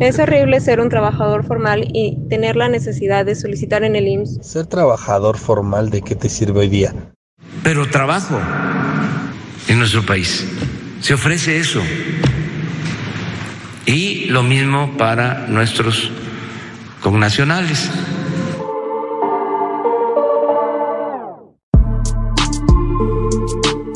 Es horrible ser un trabajador formal y tener la necesidad de solicitar en el IMSS. Ser trabajador formal, ¿de qué te sirve hoy día? Pero trabajo en nuestro país. Se ofrece eso. Y lo mismo para nuestros connacionales.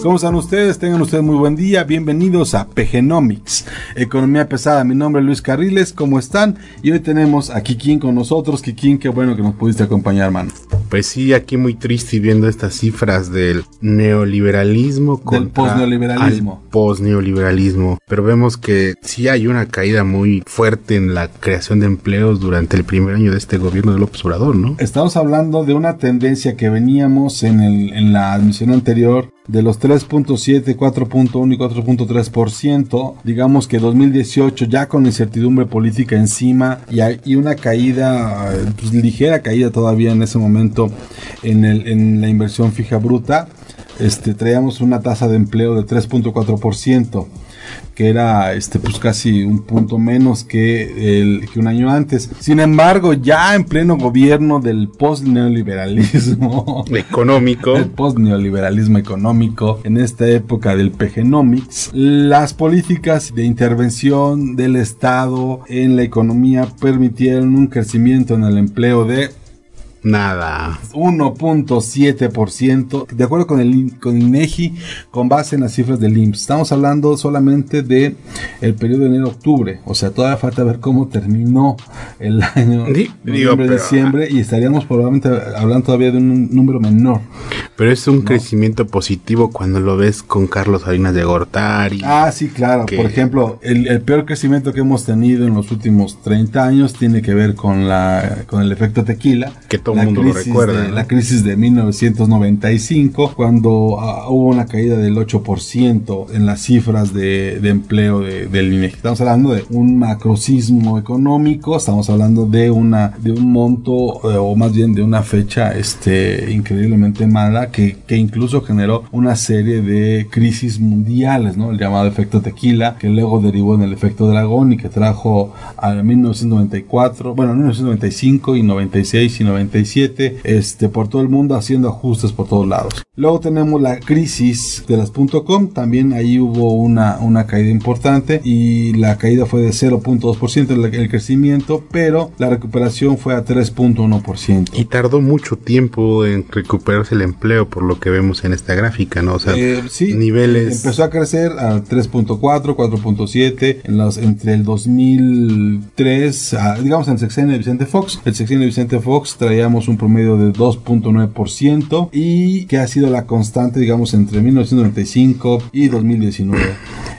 ¿Cómo están ustedes? Tengan ustedes muy buen día. Bienvenidos a PGnomics, Economía Pesada. Mi nombre es Luis Carriles. ¿Cómo están? Y hoy tenemos a Kikín con nosotros. Kikín, qué bueno que nos pudiste acompañar, mano. Pues sí, aquí muy triste viendo estas cifras del neoliberalismo Del contra posneoliberalismo. al posneoliberalismo. Pero vemos que sí hay una caída muy fuerte en la creación de empleos durante el primer año de este gobierno de López Obrador, ¿no? Estamos hablando de una tendencia que veníamos en, el, en la admisión anterior de los 3.7, 4.1 y 4.3%. Digamos que 2018 ya con incertidumbre política encima y, una caída, pues, ligera caída todavía en ese momento en la inversión fija bruta. Este, traíamos una tasa de empleo de 3.4%, que era este, pues casi un punto menos que, el, que un año antes. Sin embargo, ya en pleno gobierno del post-neoliberalismo, Económico. el post-neoliberalismo económico, en esta época del PGnomics, las políticas de intervención del Estado en la economía permitieron un crecimiento en el empleo de Nada. 1.7%, de acuerdo con el con INEGI, con base en las cifras del IMSS. Estamos hablando solamente de el periodo de enero-octubre, o sea, todavía falta ver cómo terminó el año noviembre, pero- diciembre y estaríamos probablemente hablando todavía de un número menor. Pero es un crecimiento positivo cuando lo ves con Carlos Salinas de Gortari. Ah, sí, claro. que- Por ejemplo, el, el peor crecimiento que hemos tenido en los últimos 30 años tiene que ver con la con el efecto tequila. Que todo el mundo lo recuerda, de- ¿no? La crisis de 1995, cuando ah, hubo una caída del 8% en las cifras de, de empleo de- del INEGI. Estamos hablando de un macrocismo económico, estamos hablando de una de un monto eh, o más bien de una fecha este increíblemente mala que, que incluso generó una serie de crisis mundiales, ¿no? El llamado efecto tequila, que luego derivó en el efecto dragón y que trajo a 1994, bueno, 1995 y 96 y 97, este, por todo el mundo haciendo ajustes por todos lados. Luego tenemos la crisis de las .com, también ahí hubo una, una caída importante y la caída fue de 0.2% el, el crecimiento, pero la recuperación fue a 3.1%. Y tardó mucho tiempo en recuperarse el empleo, por lo que vemos en esta gráfica, ¿no? O sea, Eh, sí, niveles. Empezó a crecer a 3.4, 4.7 en los, entre el 2003, a- digamos en el sexenio de Vicente Fox. El sexenio de Vicente Fox traíamos un promedio de 2.9% y que ha sido la constante, digamos, entre 1995 y 2019.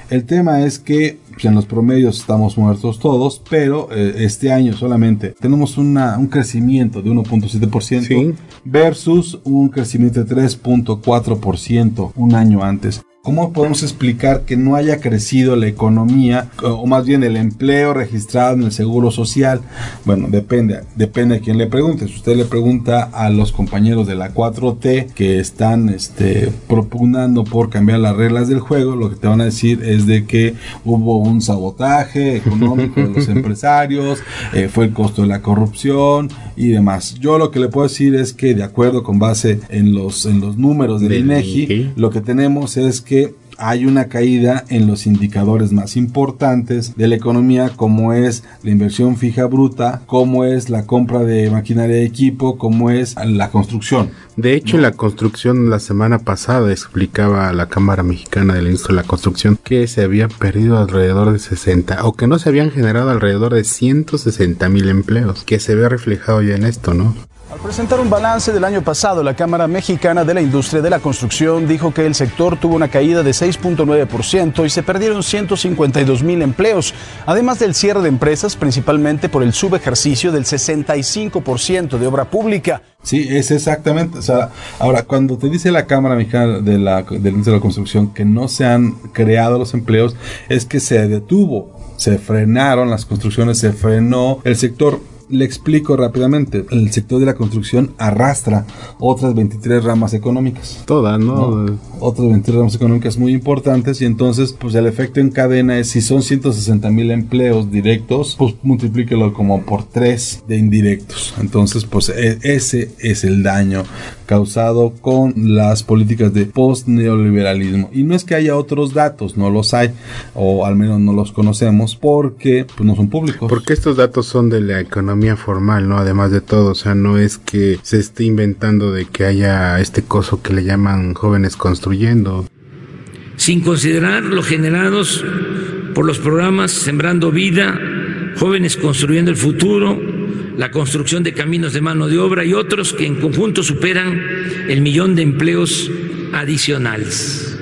El tema es que pues, en los promedios estamos muertos todos, pero eh, este año solamente tenemos una, un crecimiento de 1.7% Sí. versus un crecimiento de 3.4% un año antes. ¿Cómo podemos explicar que no haya crecido la economía o más bien el empleo registrado en el seguro social? Bueno, depende, depende a quién le pregunte. Si usted le pregunta a los compañeros de la 4T que están este, propugnando por cambiar las reglas del juego, lo que te van a decir es de que hubo un sabotaje económico de los empresarios, eh, fue el costo de la corrupción y demás. Yo lo que le puedo decir es que de acuerdo con base en los, en los números del Del INEGI, INEGI. lo que tenemos es que hay una caída en los indicadores más importantes de la economía como es la inversión fija bruta, como es la compra de maquinaria de equipo, como es la construcción. De hecho, la construcción la semana pasada explicaba la Cámara Mexicana de la Industria de la Construcción que se había perdido alrededor de 60 o que no se habían generado alrededor de 160 mil empleos, que se ve reflejado ya en esto, ¿no? Presentar un balance del año pasado, la Cámara Mexicana de la Industria de la Construcción dijo que el sector tuvo una caída de 6.9% y se perdieron 152 mil empleos, además del cierre de empresas, principalmente por el subejercicio del 65% de obra pública. Sí, es exactamente. O sea, ahora, cuando te dice la Cámara Mexicana de la, de la Construcción que no se han creado los empleos, es que se detuvo, se frenaron las construcciones, se frenó el sector le explico rápidamente. El sector de la construcción arrastra otras 23 ramas económicas. Todas, ¿no? Otras 23 ramas económicas muy importantes y entonces pues el efecto en cadena es si son 160 mil empleos directos, pues multiplíquelo como por 3 de indirectos. Entonces pues e, ese es el daño causado con las políticas de post-neoliberalismo. Y no es que haya otros datos, no los hay, o al menos no los conocemos, porque pues, no son públicos. Porque estos datos son de la economía formal, ¿no? Además de todo, o sea, no es que se esté inventando de que haya este coso que le llaman jóvenes construyendo. Sin considerar los generados por los programas Sembrando Vida, Jóvenes Construyendo el Futuro, la construcción de caminos de mano de obra y otros que en conjunto superan el millón de empleos adicionales.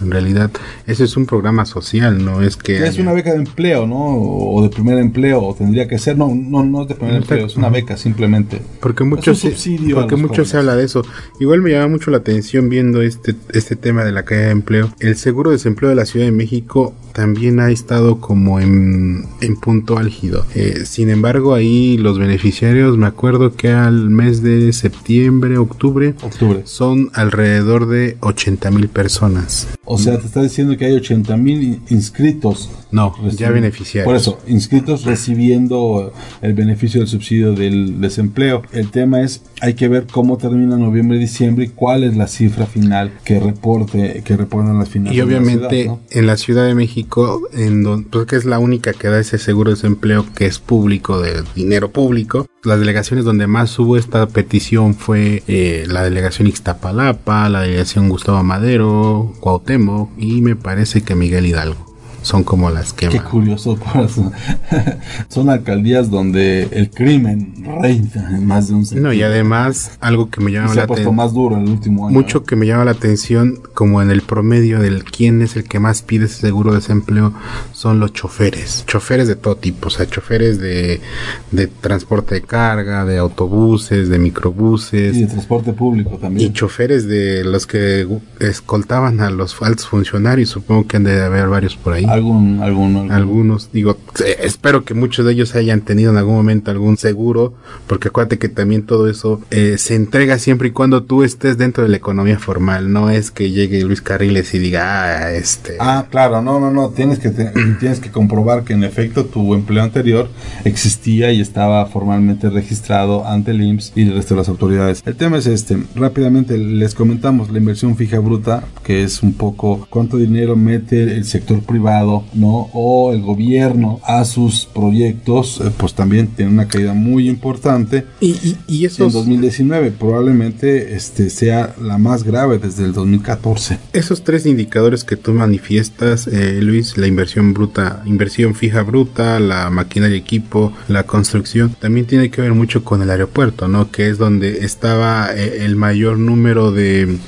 En realidad, ese es un programa social, no es que... Es una beca de empleo, ¿no? O de primer empleo, o tendría que ser, no, no, no es de primer empleo, es una beca simplemente. Porque mucho, se, porque mucho se habla de eso. Igual me llama mucho la atención viendo este, este tema de la caída de empleo. El seguro de desempleo de la Ciudad de México también ha estado como en, en punto álgido. Eh, sin embargo, ahí los beneficiarios, me acuerdo que al mes de septiembre, octubre, octubre. son alrededor de 80 mil personas. O sea, te está diciendo que hay 80 mil inscritos. No, ya beneficiarios. Por eso, inscritos recibiendo el beneficio del subsidio del desempleo. El tema es, hay que ver cómo termina noviembre y diciembre y cuál es la cifra final que reporte, que reportan las finanzas. Y obviamente en la Ciudad de México, en donde, pues que es la única que da ese seguro de desempleo que es público, de dinero público, las delegaciones donde más hubo esta petición fue eh, la delegación Ixtapalapa, la delegación Gustavo Madero, Cuauhtémoc y me parece que Miguel Hidalgo son como las que Qué curioso, son alcaldías donde el crimen reina en más de un sentido. No, y además algo que me llama la atención. más duro en el último año. Mucho que me llama la atención, como en el promedio del quién es el que más pide ese seguro de desempleo, son los choferes. Choferes de todo tipo, o sea, choferes de, de transporte de carga, de autobuses, de microbuses. Y de transporte público también. Y choferes de los que escoltaban a los falsos funcionarios, supongo que han de haber varios por ahí. Algún, algún, Algunos, digo, espero que muchos de ellos hayan tenido en algún momento algún seguro, porque acuérdate que también todo eso eh, se entrega siempre y cuando tú estés dentro de la economía formal, no es que llegue Luis Carriles y diga, ah, este... Ah, claro, no, no, no, tienes que, tienes que comprobar que en efecto tu empleo anterior existía y estaba formalmente registrado ante el IMSS y el resto de las autoridades. El tema es este, rápidamente les comentamos la inversión fija bruta, que es un poco cuánto dinero mete el sector privado ¿no? O el gobierno a sus proyectos, eh, pues también tiene una caída muy importante. Y, y, En 2019 probablemente este sea la más grave desde el 2014. Esos tres indicadores que tú manifiestas, eh, Luis, la inversión bruta, inversión fija bruta, la maquinaria y equipo, la construcción, también tiene que ver mucho con el aeropuerto, ¿no? Que es donde estaba eh, el mayor número de,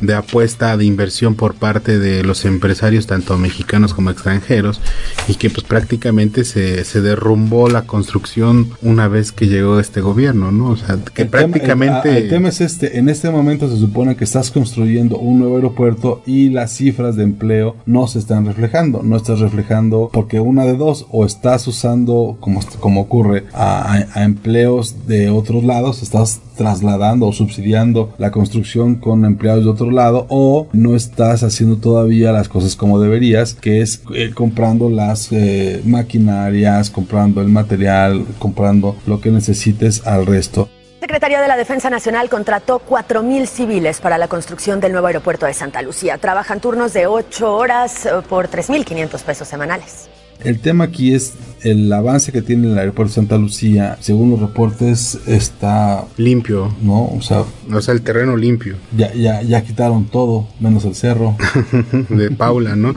de apuesta de inversión por parte de los empresarios, tanto mexicanos como extranjeros y que pues prácticamente se, se derrumbó la construcción una vez que llegó este gobierno, ¿no? O sea, que prácticamente... el, tema es este, en este momento se supone que estás construyendo un nuevo aeropuerto y las cifras de empleo no se están reflejando, no estás reflejando porque una de dos, o estás usando, como, como ocurre, a, empleos de otros lados, estás trasladando o subsidiando la construcción con empleados de otro lado o no estás haciendo todavía las cosas como deberías, que es eh, comprando las eh, maquinarias, comprando el material, comprando lo que necesites al resto. Secretaría de la Defensa Nacional contrató 4.000 civiles para la construcción del nuevo aeropuerto de Santa Lucía. Trabajan turnos de 8 horas eh, por 3.500 pesos semanales. El tema aquí es el avance que tiene el aeropuerto de Santa Lucía, según los reportes, está limpio, ¿no? O sea, o sea, el terreno limpio. Ya, ya, ya quitaron todo, menos el cerro. de Paula, ¿no?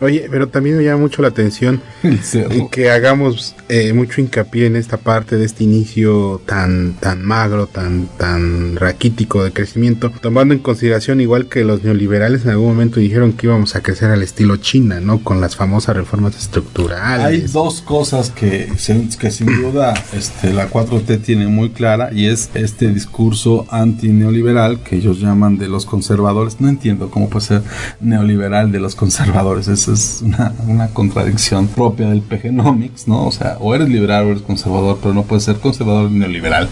Oye, pero también me llama mucho la atención que hagamos eh, mucho hincapié en esta parte de este inicio tan, tan magro, tan, tan raquítico de crecimiento, tomando en consideración igual que los neoliberales en algún momento dijeron que íbamos a crecer al estilo China, ¿no? Con las famosas reformas estructurales. Hay dos cosas que, que sin duda este, la 4T tiene muy clara y es este discurso anti-neoliberal que ellos llaman de los conservadores. No entiendo cómo puede ser neoliberal de los conservadores. Esa es una, una contradicción propia del PGnomics, ¿no? O sea, o eres liberal o eres conservador, pero no puedes ser conservador y neoliberal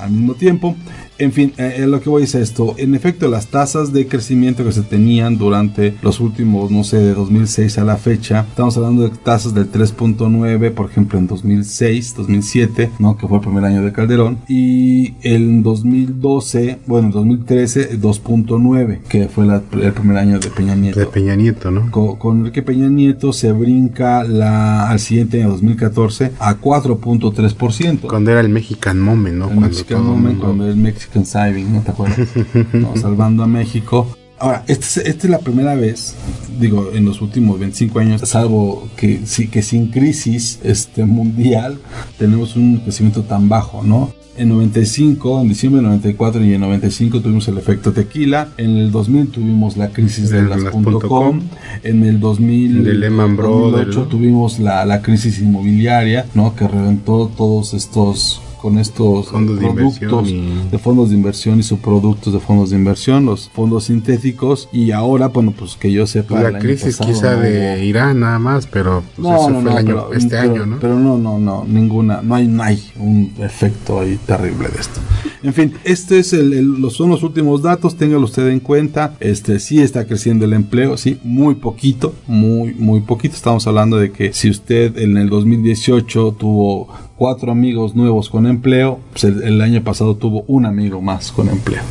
al mismo tiempo. En fin, eh, lo que voy es esto. En efecto, las tasas de crecimiento que se tenían durante los últimos, no sé, de 2006 a la fecha, estamos hablando de tasas del 3.9, por ejemplo, en 2006, 2007, ¿no? Que fue el primer año de Calderón. Y en 2012, bueno, en 2013, 2.9, que fue el primer año de Peña Nieto. De Peña Nieto, ¿no? Con, el que Peña Nieto se brinca la, al siguiente año, 2014, a 4.3%. Cuando era el Mexican Moment, ¿no? El Mexican Moment, cuando el Mexican Saving, ¿no te acuerdas? salvando a México. Ahora, esta es, la primera vez, digo, en los últimos 25 años, salvo que, sí, que sin crisis este, mundial, tenemos un crecimiento tan bajo, ¿no? En 95, en diciembre de 94 y en 95 tuvimos el efecto tequila. En el 2000 tuvimos la crisis de, las, .com. En el 2008 tuvimos la, la crisis inmobiliaria, ¿no? Que reventó todos estos con estos fondos productos de, de, fondos de inversión y subproductos de fondos de inversión, los fondos sintéticos y ahora, bueno, pues que yo sepa... La crisis quizá de Irán nada más, pero pues no, no, no, este año, ¿no? Pero no, no, no, ninguna, no hay, no hay un efecto ahí terrible de esto. En fin, este es el, los, son los últimos datos, téngalo usted en cuenta. Este sí está creciendo el empleo, sí, muy poquito, muy, muy poquito. Estamos hablando de que si usted en el 2018 tuvo cuatro amigos nuevos con empleo, pues el, año pasado tuvo un amigo más con empleo.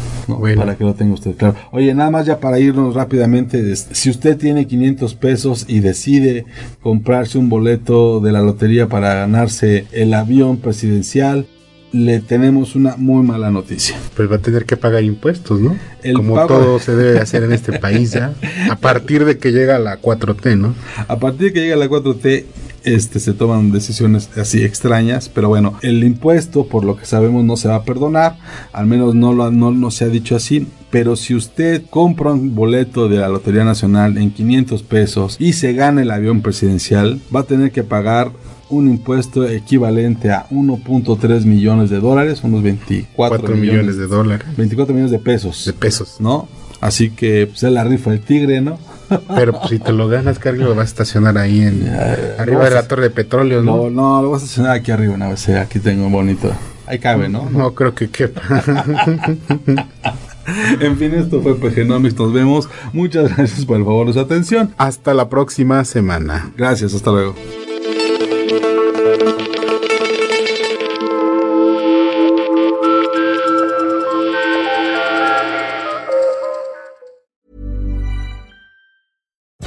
Para que lo tenga usted claro. Oye, nada más ya para irnos rápidamente, si usted tiene 500 pesos y decide comprarse un boleto de la lotería para ganarse el avión presidencial, le tenemos una muy mala noticia. Pues va a tener que pagar impuestos, ¿no? Como todo se debe hacer en este país ya. A partir de que llega la 4T, ¿no? A partir de que llega la 4T, este, se toman decisiones así extrañas, pero bueno, el impuesto, por lo que sabemos, no se va a perdonar, al menos no, lo, no, no se ha dicho así, pero si usted compra un boleto de la Lotería Nacional en 500 pesos y se gana el avión presidencial, va a tener que pagar un impuesto equivalente a 1.3 millones de dólares, unos 24 millones, de dólares. 24 millones de pesos. De pesos. ¿No? Así que pues, es la rifa del tigre, ¿no? Pero pues, si te lo ganas, Carlos, lo vas a estacionar ahí en arriba de la torre de petróleo, ¿no? No, no, lo vas a estacionar aquí arriba una vez. Aquí tengo un bonito. Ahí cabe, ¿no? No, creo que quepa. en fin, esto fue PGnomics. Nos vemos. Muchas gracias por el favor de su atención. Hasta la próxima semana. Gracias, hasta luego.